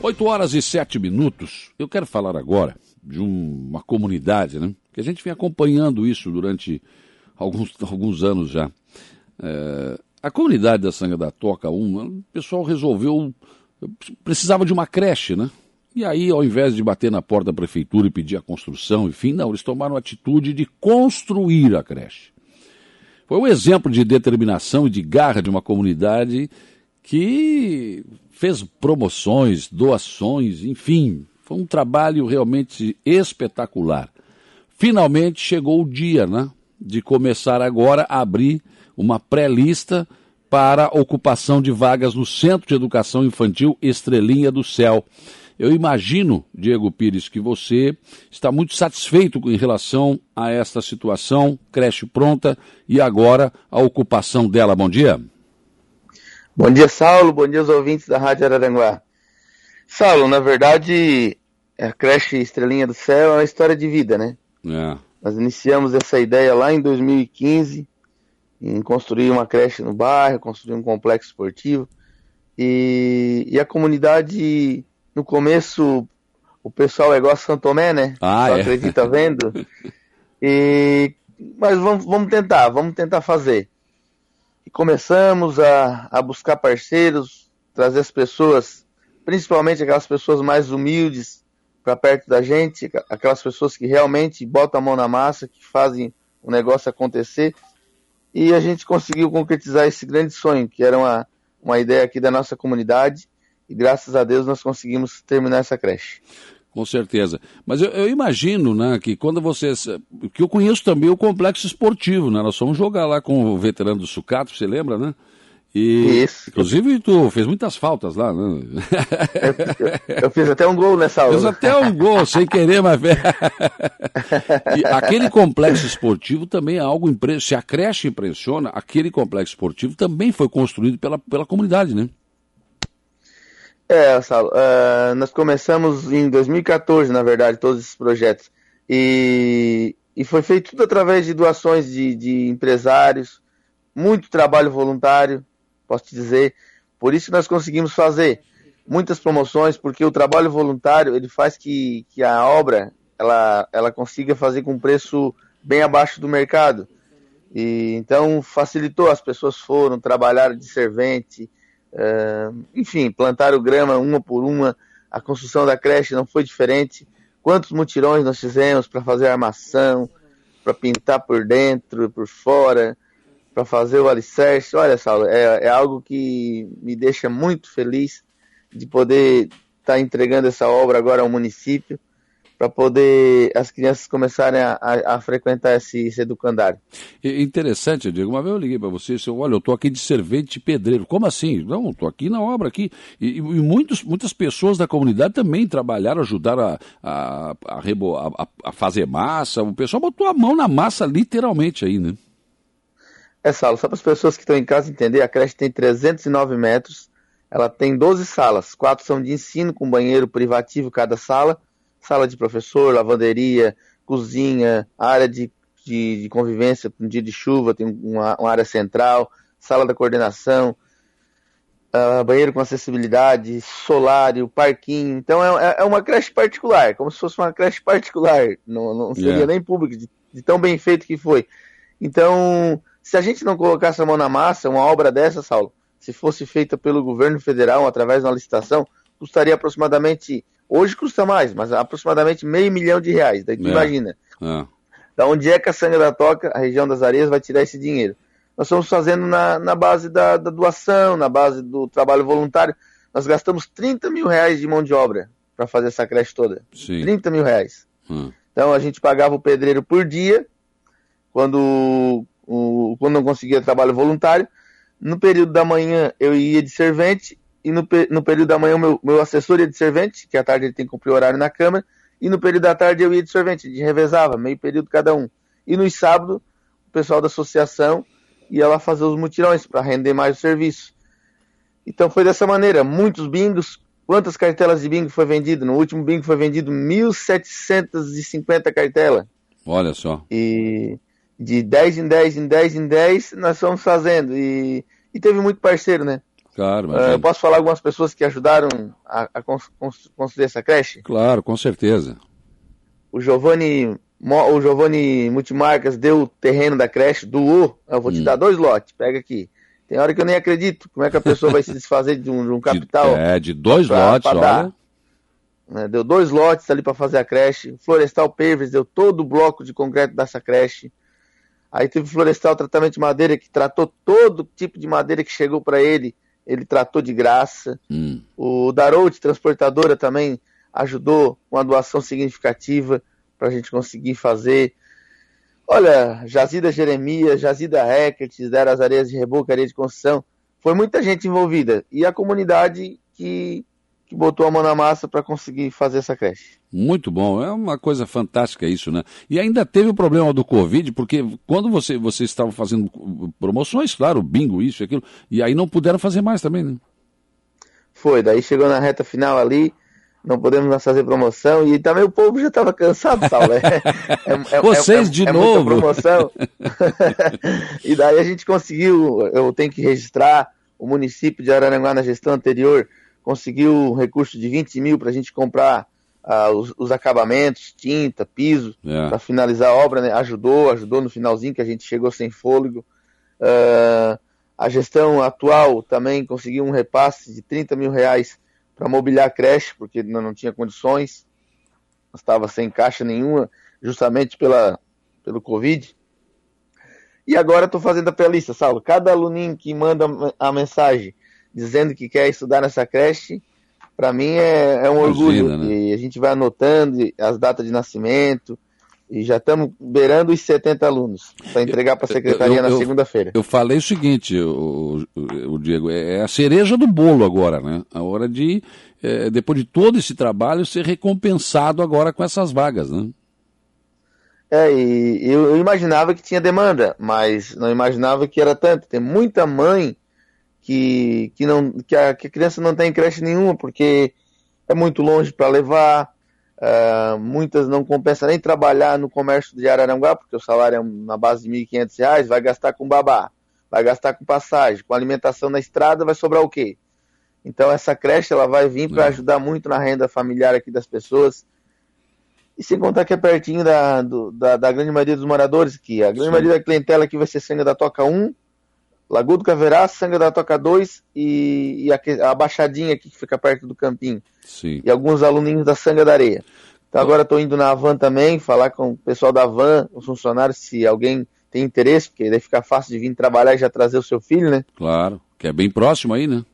8 horas e 7 minutos. Eu quero falar agora de uma comunidade, né? Que a gente vem acompanhando isso durante alguns, alguns anos já. É, a comunidade da Sanga da Toca 1, o pessoal resolveu. precisava de uma creche, né? E aí, ao invés de bater na porta da prefeitura e pedir a construção, enfim, não, eles tomaram a atitude de construir a creche. Foi um exemplo de determinação e de garra de uma comunidade que fez promoções, doações, enfim, foi um trabalho realmente espetacular. Finalmente chegou o dia, né, de começar agora a abrir uma pré-lista para ocupação de vagas no Centro de Educação Infantil Estrelinha do Céu. Eu imagino, Diego Pires, que você está muito satisfeito em relação a esta situação, creche pronta e agora a ocupação dela. Bom dia. Bom dia, Saulo. Bom dia aos ouvintes da Rádio Araranguá. Saulo, na verdade, a creche Estrelinha do Céu é uma história de vida, né? É. Nós iniciamos essa ideia lá em 2015, em construir uma creche no bairro, construir um complexo esportivo. E, e a comunidade no começo o pessoal é igual a Santo Tomé, né? Ah, Só é. acredita vendo. E, mas vamos, vamos tentar, vamos tentar fazer. E começamos a, a buscar parceiros, trazer as pessoas, principalmente aquelas pessoas mais humildes, para perto da gente, aquelas pessoas que realmente botam a mão na massa, que fazem o negócio acontecer. E a gente conseguiu concretizar esse grande sonho, que era uma, uma ideia aqui da nossa comunidade e graças a Deus nós conseguimos terminar essa creche. Com certeza. Mas eu, eu, imagino, né, que quando vocês. Que eu conheço também o complexo esportivo, né? Nós fomos jogar lá com o veterano do Sucato, você lembra, né? E, Isso. Inclusive, tu fez muitas faltas lá, né? Eu, eu, fiz até um gol nessa aula. Fiz até um gol, sem querer, mas. e aquele complexo esportivo também é algo. Impre... Se a creche impressiona, aquele complexo esportivo também foi construído pela, pela comunidade, né? É, Saulo, uh, nós começamos em 2014, na verdade, todos esses projetos. E, e foi feito tudo através de doações de, de empresários, muito trabalho voluntário, posso te dizer. Por isso que nós conseguimos fazer muitas promoções, porque o trabalho voluntário ele faz que, que a obra ela, ela consiga fazer com preço bem abaixo do mercado. E então facilitou, as pessoas foram, trabalhar de servente, enfim, plantaram grama uma por uma, a construção da creche não foi diferente. Quantos mutirões nós fizemos para fazer armação, para pintar por dentro, por fora, para fazer o alicerce. Olha, Saulo, é, é algo que me deixa muito feliz de poder estar tá entregando essa obra agora ao município para poder as crianças começarem a, a, a frequentar esse, esse, educandário. Interessante, Diego. Uma vez eu liguei para você e disse, olha, eu estou aqui de servente pedreiro. Como assim? Não, estou aqui na obra aqui. E, e, muitos, muitas pessoas da comunidade também trabalharam, ajudaram a, a, a, a, fazer massa. O pessoal botou a mão na massa literalmente aí, né? É, Saulo, só para as pessoas que estão em casa entender, a creche tem 309 metros, ela tem 12 salas, quatro são de ensino, com banheiro privativo cada sala, sala de professor, lavanderia, cozinha, área de, de, de convivência no dia de chuva, tem uma, uma área central, sala da coordenação, uh, banheiro com acessibilidade, solário, parquinho. Então é, é, uma creche particular, como se fosse uma creche particular, não, não seria yeah. nem pública, de, de tão bem feito que foi. Então, se a gente não colocasse a mão na massa, uma obra dessa, Saulo, se fosse feita pelo governo federal através de uma licitação, custaria aproximadamente Hoje custa mais, mas aproximadamente meio milhão de reais. Daí tu é. imagina. É. Da onde é que a Sanga da Toca, a região das areias, vai tirar esse dinheiro? Nós estamos fazendo na, na base da, da, doação, na base do trabalho voluntário. Nós gastamos 30 mil reais de mão de obra para fazer essa creche toda. Sim. 30 mil reais. Hum. Então a gente pagava o pedreiro por dia, quando, o, quando não conseguia trabalho voluntário. No período da manhã eu ia de servente e no, no período da manhã o meu, meu assessor ia de servente, que à tarde ele tem que cumprir o horário na Câmara, e no período da tarde eu ia de servente, de revezava, meio período cada um. E nos sábados, o pessoal da associação ia lá fazer os mutirões para render mais o serviço. Então foi dessa maneira, muitos bingos. Quantas cartelas de bingo foi vendido? No último bingo foi vendido 1.750 cartelas. Olha só. E de 10 em 10 em 10 em 10 nós fomos fazendo. E, e teve muito parceiro, né? Claro, uh, eu posso falar algumas pessoas que ajudaram a, a construir essa creche? Claro, com certeza. O Giovanni, o Giovanni Multimarcas deu o terreno da creche, doou. Eu vou te hum. dar dois lotes, pega aqui. Tem hora que eu nem acredito. Como é que a pessoa vai se desfazer de um, de um capital? De, é, de dois pra, lotes, pra olha. Né, deu dois lotes ali para fazer a creche. Florestal Pavers deu todo o bloco de concreto dessa creche. Aí teve Florestal Tratamento de Madeira, que tratou todo tipo de madeira que chegou para ele, ele tratou de graça. Hum. O Darout Transportadora também ajudou com uma doação significativa para a gente conseguir fazer. Olha, Jazida Jeremias, Jazida Eckert, deram as areias de reboco, areia de construção. Foi muita gente envolvida. E a comunidade que que botou a mão na massa para conseguir fazer essa creche. Muito bom, é uma coisa fantástica isso, né? E ainda teve o problema do Covid, porque quando você, você estava fazendo promoções, claro, bingo, isso e aquilo, e aí não puderam fazer mais também, né? Foi, daí chegou na reta final ali, não podemos mais fazer promoção, e também o povo já estava cansado, Saulo. É, é, é, Vocês de novo? promoção. e daí a gente conseguiu, eu tenho que registrar, o município de Araranguá na gestão anterior conseguiu um recurso de 20 mil para a gente comprar uh, os, os, acabamentos, tinta, piso, é. para finalizar a obra, né? ajudou, ajudou no finalzinho que a gente chegou sem fôlego. Uh, a gestão atual também conseguiu um repasse de 30 mil reais para mobiliar a creche, porque não, não tinha condições, estava sem caixa nenhuma, justamente pela, pelo Covid. E agora estou fazendo a pré-lista, Saulo. Cada aluninho que manda a mensagem dizendo que quer estudar nessa creche, para mim é, é um Imagina, orgulho. Né? E a gente vai anotando as datas de nascimento, e já estamos beirando os 70 alunos para entregar para a secretaria eu, eu, na segunda-feira. Eu falei o seguinte, o, o, o, Diego, é a cereja do bolo agora, né? A hora de, é, depois de todo esse trabalho, ser recompensado agora com essas vagas, né? É, e eu, eu imaginava que tinha demanda, mas não imaginava que era tanto. Tem muita mãe que, que, não, que, a, que a criança não tem creche nenhuma, porque é muito longe para levar, uh, muitas não compensa nem trabalhar no comércio de Araranguá, porque o salário é na base de R$ 1.500, vai gastar com babá, vai gastar com passagem, com alimentação na estrada, vai sobrar o quê? Então essa creche ela vai vir para é. ajudar muito na renda familiar aqui das pessoas. E sem contar que é pertinho da, do, da, da, grande maioria dos moradores, que a grande Sim. maioria da clientela aqui vai ser sangue da Toca 1, Lagoa do Caverá, Sanga da Toca 2 e, e a, a, Baixadinha aqui que fica perto do Campinho. Sim. E alguns aluninhos da Sanga da Areia. Então agora estou indo na van também, falar com o pessoal da van, os funcionários, se alguém tem interesse, porque daí fica fácil de vir trabalhar e já trazer o seu filho, né? Claro, que é bem próximo aí, né?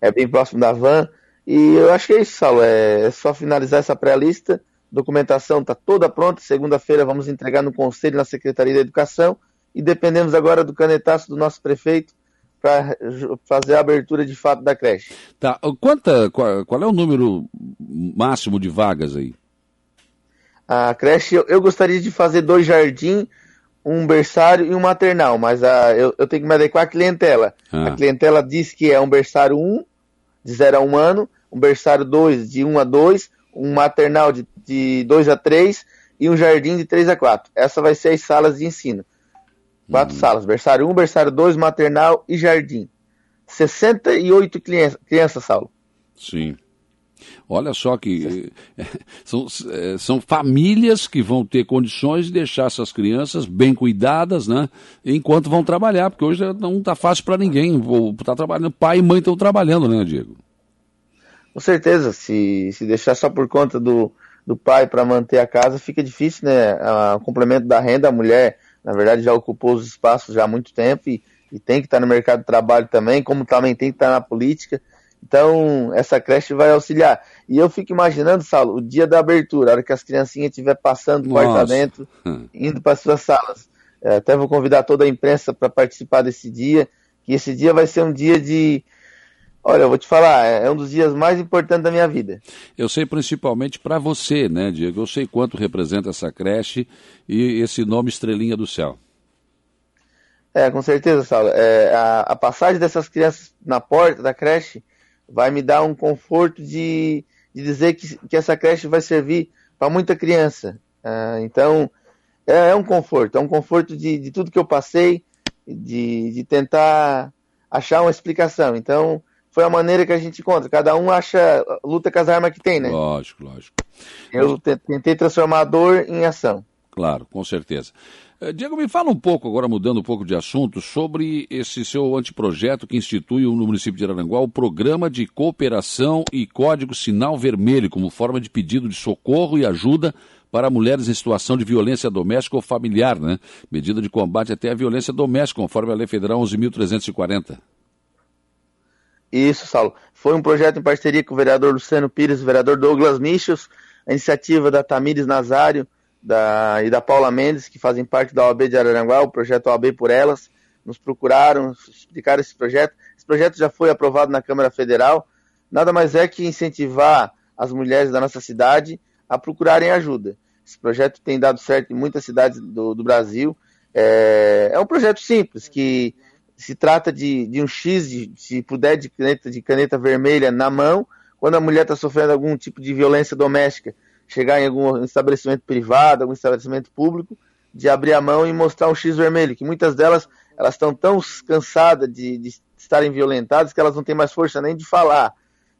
É bem próximo da van. E eu acho que é isso, Saulo. É, é só finalizar essa pré-lista. Documentação está toda pronta. Segunda-feira vamos entregar no Conselho na Secretaria da Educação e dependemos agora do canetaço do nosso prefeito para fazer a abertura de fato da creche. Tá. Quanta, qual, qual, é o número máximo de vagas aí? A creche, eu, eu gostaria de fazer dois jardins, um berçário e um maternal, mas a, eu, eu tenho que me adequar à clientela. Ah. A clientela diz que é um berçário 1, de 0 a 1 ano, um berçário 2, de 1 a 2, um maternal de, de 2 a 3 e um jardim de 3 a 4. Essa vai ser as salas de ensino. Quatro hum. salas, berçário 1, berçário 2, maternal e jardim. 68 crianças, crianças Saulo. Sim. Olha só que eh, são, eh, são famílias que vão ter condições de deixar essas crianças bem cuidadas, né? Enquanto vão trabalhar, porque hoje não está fácil para ninguém. Tá trabalhando, pai e mãe estão trabalhando, né, Diego? Com certeza. Se, se deixar só por conta do, do pai para manter a casa, fica difícil, né? O complemento da renda, a mulher na verdade já ocupou os espaços já há muito tempo e, e tem que estar no mercado de trabalho também, como também tem que estar na política. Então, essa creche vai auxiliar. E eu fico imaginando, Saulo, o dia da abertura, a hora que as criancinhas estiver passando porta dentro, hum. indo para suas salas. É, até vou convidar toda a imprensa para participar desse dia, que esse dia vai ser um dia de, Olha, eu vou te falar, é, é um dos dias mais importantes da minha vida. Eu sei principalmente para você, né, Diego? Eu sei quanto representa essa creche e esse nome Estrelinha do Céu. É, com certeza, Saulo. É, a, a, passagem dessas crianças na porta da creche vai me dar um conforto de, de dizer que, que essa creche vai servir para muita criança. É, então, é, é, um conforto, é um conforto de, de tudo que eu passei, de, de tentar achar uma explicação. Então, foi a maneira que a gente encontra. Cada um acha, luta com as armas que tem, né? Lógico, lógico. Eu tentei transformar a dor em ação. Claro, com certeza. Eh, Diego, me fala um pouco, agora mudando um pouco de assunto, sobre esse seu anteprojeto que institui no município de Araranguá o Programa de Cooperação e Código Sinal Vermelho, como forma de pedido de socorro e ajuda para mulheres em situação de violência doméstica ou familiar, né? Medida de combate até a violência doméstica, conforme a Lei Federal 11.340. Isso, Saulo. Foi um projeto em parceria com o vereador Luciano Pires, o vereador Douglas Michels, a iniciativa da Tamires Nazário da, e da Paula Mendes, que fazem parte da OAB de Araranguá, o projeto OAB por Elas, nos procuraram, explicaram esse projeto. Esse projeto já foi aprovado na Câmara Federal. Nada mais é que incentivar as mulheres da nossa cidade a procurarem ajuda. Esse projeto tem dado certo em muitas cidades do, do Brasil. É, é, um projeto simples, que se trata de, de um X, de, se puder, de caneta, de caneta vermelha na mão, quando a mulher está sofrendo algum tipo de violência doméstica, chegar em algum estabelecimento privado, algum estabelecimento público, de abrir a mão e mostrar um X vermelho, que muitas delas elas estão tão cansadas de, de estarem violentadas que elas não têm mais força nem de falar.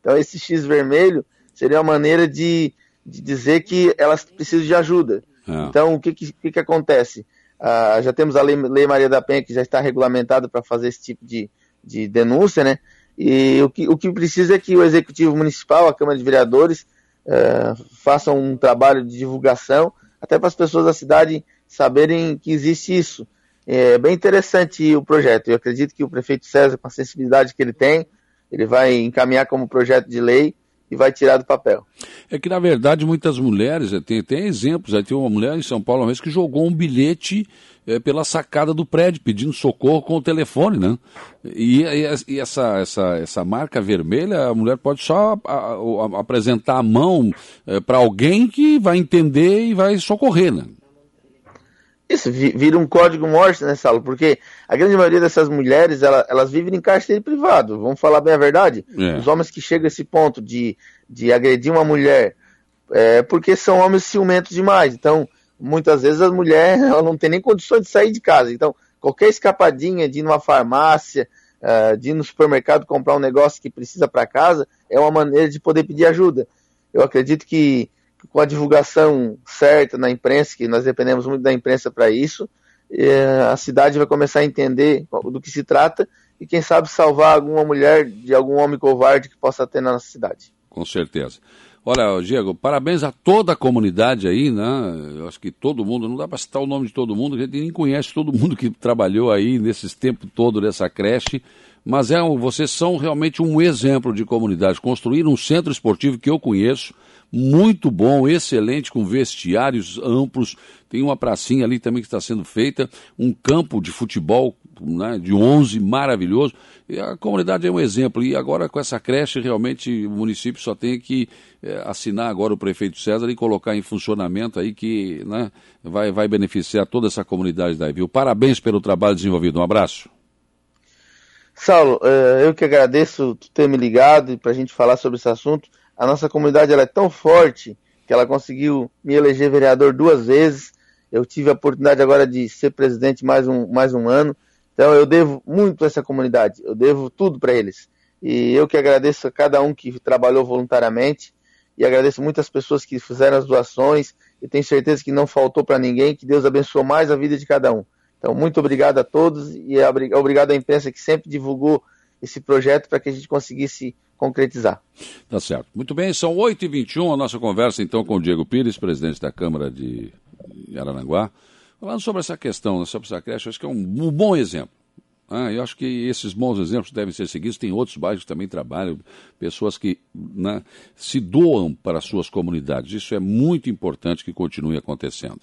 Então esse X vermelho seria uma maneira de, de dizer que elas precisam de ajuda. É. Então, o que, que, que acontece? Ah, já temos a lei, lei, Maria da Penha, que já está regulamentada para fazer esse tipo de, de denúncia, né? E o que, o que precisa é que o Executivo Municipal, a Câmara de Vereadores, eh, façam um trabalho de divulgação, até para as pessoas da cidade saberem que existe isso. É bem interessante o projeto. Eu acredito que o prefeito César, com a sensibilidade que ele tem, ele vai encaminhar como projeto de lei e vai tirar do papel. É que, na verdade, muitas mulheres, eh, tem, tem exemplos, aí tem uma mulher em São Paulo uma vez que jogou um bilhete é, pela sacada do prédio, pedindo socorro com o telefone, né? E, e, e essa, essa, essa marca vermelha, a mulher pode só a, a, apresentar a mão é, para alguém que vai entender e vai socorrer, né? Isso, vira um código morte, né, Saulo? Porque a grande maioria dessas mulheres, elas, elas vivem em cárcere privado, vamos falar bem a verdade? É. Os homens que chegam a esse ponto de, de agredir uma mulher, é porque são homens ciumentos demais. Então, muitas vezes as mulheres ela não tem nem condições de sair de casa. Então, qualquer escapadinha de ir numa farmácia, uh, de ir no supermercado comprar um negócio que precisa para casa, é uma maneira de poder pedir ajuda. Eu acredito que com a divulgação certa na imprensa, que nós dependemos muito da imprensa para isso, a cidade vai começar a entender do que se trata e, quem sabe, salvar alguma mulher de algum homem covarde que possa ter na nossa cidade. Com certeza. Olha, Diego, parabéns a toda a comunidade aí, né? Eu acho que todo mundo, não dá para citar o nome de todo mundo, a gente nem conhece todo mundo que trabalhou aí nesses tempos todo dessa creche, mas é, vocês são realmente um exemplo de comunidade. Construir um centro esportivo que eu conheço, muito bom, excelente, com vestiários amplos. Tem uma pracinha ali também que está sendo feita, um campo de futebol né, de 11, maravilhoso. E a comunidade é um exemplo. E agora com essa creche, realmente o município só tem que é, assinar agora o prefeito César e colocar em funcionamento aí que né, vai, vai beneficiar toda essa comunidade daí, viu? Parabéns pelo trabalho desenvolvido. Um abraço. Saulo, é, eu que agradeço ter me ligado para a gente falar sobre esse assunto a nossa comunidade ela é tão forte que ela conseguiu me eleger vereador duas vezes. Eu tive a oportunidade agora de ser presidente mais um, mais um ano. Então eu devo muito a essa comunidade, eu devo tudo para eles. E eu que agradeço a cada um que trabalhou voluntariamente e agradeço muitas pessoas que fizeram as doações e tenho certeza que não faltou para ninguém, que Deus abençoou mais a vida de cada um. Então, muito obrigado a todos e obrigado à imprensa que sempre divulgou esse projeto para que a gente conseguisse concretizar. Tá certo. Muito bem, são 8h21 a nossa conversa então com o Diego Pires, presidente da Câmara de Araranguá, falando sobre essa questão, né, sobre essa creche, acho que é um, bom exemplo. Ah, eu acho que esses bons exemplos devem ser seguidos. Tem outros bairros que também trabalham, pessoas que né, se doam para as suas comunidades. Isso é muito importante que continue acontecendo.